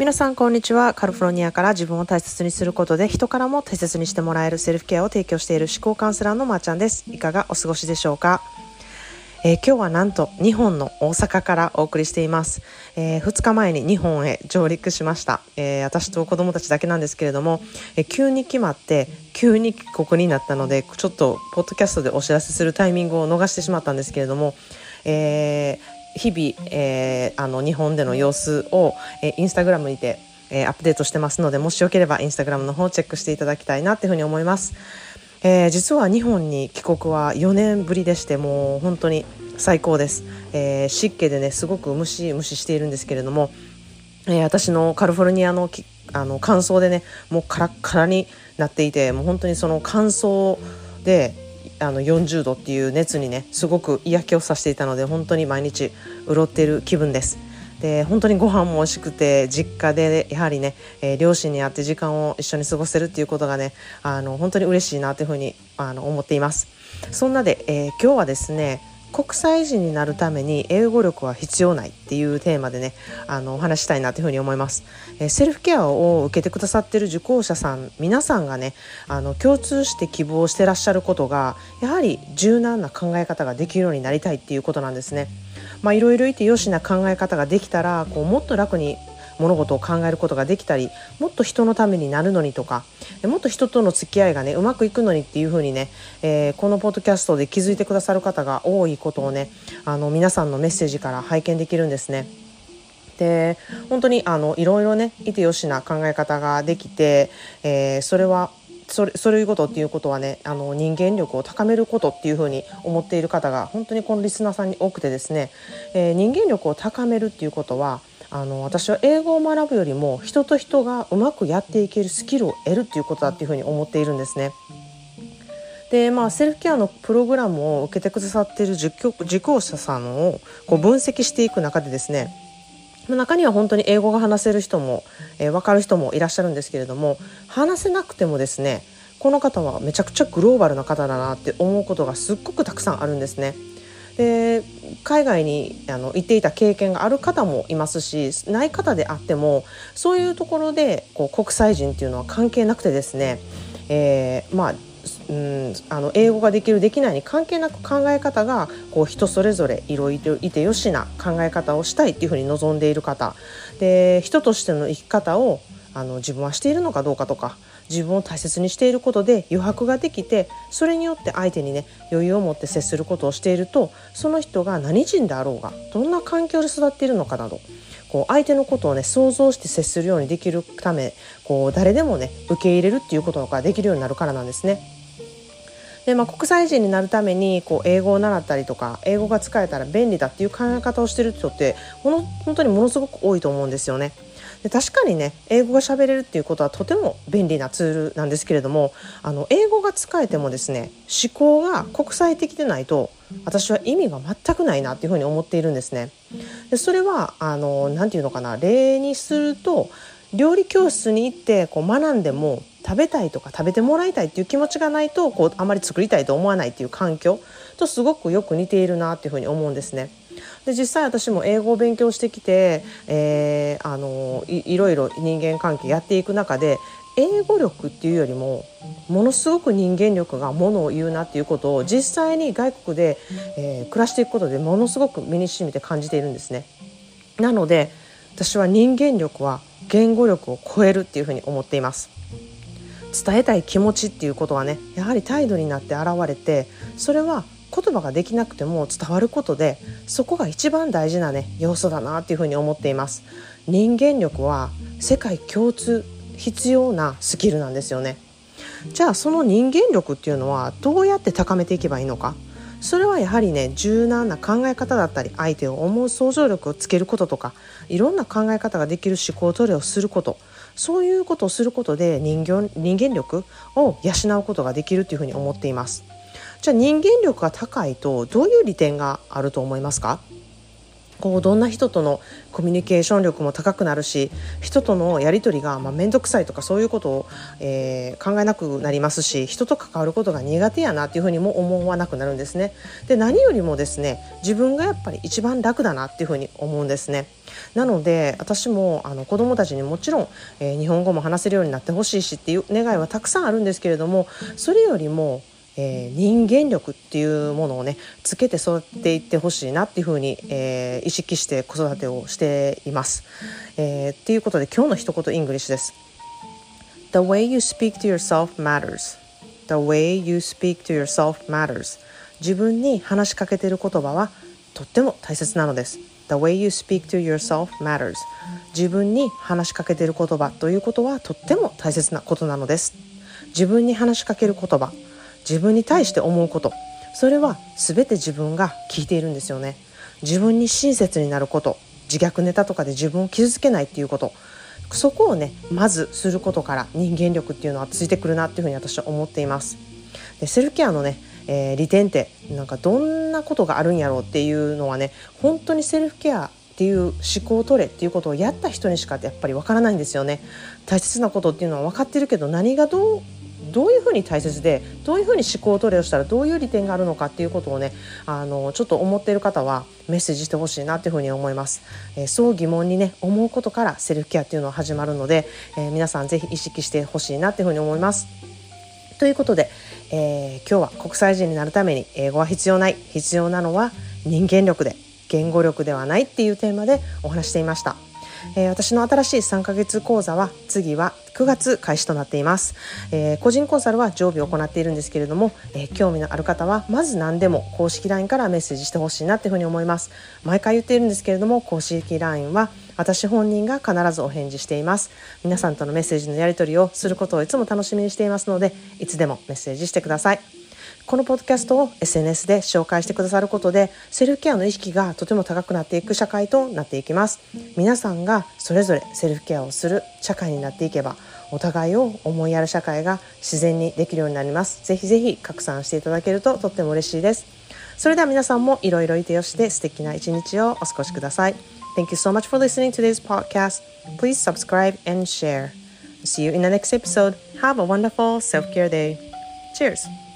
皆さんこんにちは。カリフォルニアから自分を大切にすることで人からも大切にしてもらえるセルフケアを提供している思考カウンセラーのまーちゃんです。いかがお過ごしでしょうか？えー、今日はなんと日本の大阪からお送りしています、えー、2日前に日本へ上陸しました、えー、私と子供たちだけなんですけれども、え急に決まって急に帰国になったのでちょっとポッドキャストでお知らせするタイミングを逃してしまったんですけれども、え日々、えあの日本での様子を、えインスタグラムにて、えアップデートしてますのでもしよければインスタグラムの方をチェックしていただきたいなというふうに思います。えー、実は日本に帰国は4年ぶりでしてもう本当に最高です、えー、湿気でねすごくムシムシしているんですけれども、えー、私のカリフォルニアのあの乾燥でねもうカラッカラになっていてもう本当にその乾燥であの40度っていう熱にねすごく嫌気をさしていたので本当に毎日潤っている気分です。で本当にご飯も美味しくて実家でやはりね、えー、両親に会って時間を一緒に過ごせるっていうことがねあの本当に嬉しいなというふうにあの思っていますそんなで、えー、今日はですね国際人になるために英語力は必要ないっていうテーマでねあのお話したいなというふうに思います、えー、セルフケアを受けてくださってる受講者さん皆さんがねあの共通して希望してらっしゃることがやはり柔軟な考え方ができるようになりたいっていうことなんですね。まあいろいろいてよしな考え方ができたらこうもっと楽に物事を考えることができたりもっと人のためになるのにとかもっと人との付き合いがねうまくいくのにっていうふうにね、えー、このポッドキャストで気づいてくださる方が多いことをねあの皆さんのメッセージから拝見できるんですね。で本当にあのいろいろねいてよしな考え方ができて、えー、それはそれそういうことっていうことはねあの人間力を高めることっていうふうに思っている方が本当にこのリスナーさんに多くてですね、えー、人間力を高めるっていうことはあの私は英語を学ぶよりも人と人がうまくやっていけるスキルを得るっていうことだっていうふうに思っているんですね。でまあ、セルフケアのプログラムを受けてくださっている受講者さんをこう分析していく中でですね中には本当に英語が話せる人も、えー、分かる人もいらっしゃるんですけれども話せなくてもですねこの方はめちゃくちゃグローバルな方だなって思うことがすっごくたくさんあるんですね。で海外にあの行っていた経験がある方もいますしない方であってもそういうところでこう国際人っていうのは関係なくてですね、えー、まあうん、あの英語ができるできないに関係なく考え方がこう人それぞれいろいろいてよしな考え方をしたいっていうふうに望んでいる方。で人としての生き方をあの自分はしているのかどうかとか自分を大切にしていることで余白ができてそれによって相手にね余裕を持って接することをしているとその人が何人であろうがどんな環境で育っているのかなどこう相手のことをね想像して接するようにできるためこう誰でもね受け入れるっていうことができるようになるからなんですね。でまあ、国際人になるためにこう英語を習ったりとか英語が使えたら便利だっていう考え方をしてる人って本当にものすごく多いと思うんですよね。で確かにね英語が喋れるっていうことはとても便利なツールなんですけれどもあの英語が使えてもですね思考が国際的でないと私は意味が全くないなっていうふうに思っているんですね。でそれはあのなんていうのかな例にすると料理教室に行ってこう学んでも食べたいとか食べてもらいたいっていう気持ちがないとこうあまり作りたいと思わないっていう環境とすごくよく似ているなっていうふうに思うんですね。で実際私も英語を勉強してきて、えー、あのいいろいろ人間関係やっていく中で英語力っていうよりもものすごく人間力がものを言うなっていうことを実際に外国で、えー、暮らしていくことでものすごく身にしみて感じているんですね。なので私は人間力は言語力を超えるっていうふに思っています。伝えたい気持ちっていうことはねやはり態度になって現れてそれは言葉ができなくても伝わることでそこが一番大事なね要素だなっていうふうに思っています。人間力は世界共通必要なスキルなんですよね。じゃあその人間力っていうのはどうやって高めていけばいいのか。それはやはりね柔軟な考え方だったり相手を思う想像力をつけることとかいろんな考え方ができる思考トレをすることそういうことをすることで人間人間力を養うことができるというふうに思っています。じゃあ人間力が高いとどういう利点があると思いますか？こうどんな人とのコミュニケーション力も高くなるし人とのやり取りがまあ面倒くさいとかそういうことを、えー、考えなくなりますし人と関わることが苦手やなっていうふうにも思わなくなるんですね。で何よりもですね自分がやっぱり一番楽だなっていうふうに思うんですね。なので私もあの子どもたちにもちろん、えー、日本語も話せるようになってほしいしっていう願いはたくさんあるんですけれどもそれよりもえー、人間力っていうものをねつけて育っていってほしいなっていうふうに、えー、意識して子育てをしています。えー、っていうことで今日の一言 English です。The way you speak to yourself matters. The way you speak to yourself matters. 自分に話しかけている言葉はとっても大切なのです。The way you speak to yourself matters. 自分に話しかけている言葉ということはとっても大切なことなのです。自分に話しかける言葉自分に対して思うこと。それは全て自分が聞いているんですよね。自分に親切になること。自虐ネタとかで自分を傷つけないっていうこと。そこをねまずすることから人間力っていうのはついてくるなっていうふうに私は思っています。でセルフケアのね、えー、利点ってなんかどんなことがあるんやろうっていうのはね本当にセルフケアっていう思考を取れっていうことをやった人にしかやっぱりわからないんですよね。大切なことっていうのは分かってるけど何がどうどういうふうに大切でどういうふうに思考トレをしたらどういう利点があるのかっていうことをねあのちょっと思っている方はメッセージしてほしいなというふうに思います、えー、そう疑問にね思うことからセルフケアっていうのは始まるので、えー、皆さんぜひ意識してほしいなというふうに思います。ということで、えー、今日は国際人になるために英語は必要ない。必要なのは人間力で言語力ではないっていうテーマでお話していました。えー、私の新しい3ヶ月講座は次は9月開始となっています、えー、個人コンサルは常備を行っているんですけれども、えー、興味のある方はまず何でも公式 LINE からメッセージしてほしいなというふうに思います。毎回言っているんですけれども公式 LINE は私本人が必ずお返事しています。皆さんとのメッセージのやり取りをすることをいつも楽しみにしていますのでいつでもメッセージしてください。このポッドキャストを SNS で紹介してくださることでセルフケアの意識がとても高くなっていく社会となっていきます皆さんがそれぞれセルフケアをする社会になっていけばお互いを思いやる社会が自然にできるようになりますぜひぜひ拡散していただけるととっても嬉しいですそれでは皆さんもいろいろいてよして素敵な一日をお過ごしください Thank you so much for listening to this podcast. Please subscribe and share. See you in the next episode. Have a wonderful self care day. Cheers.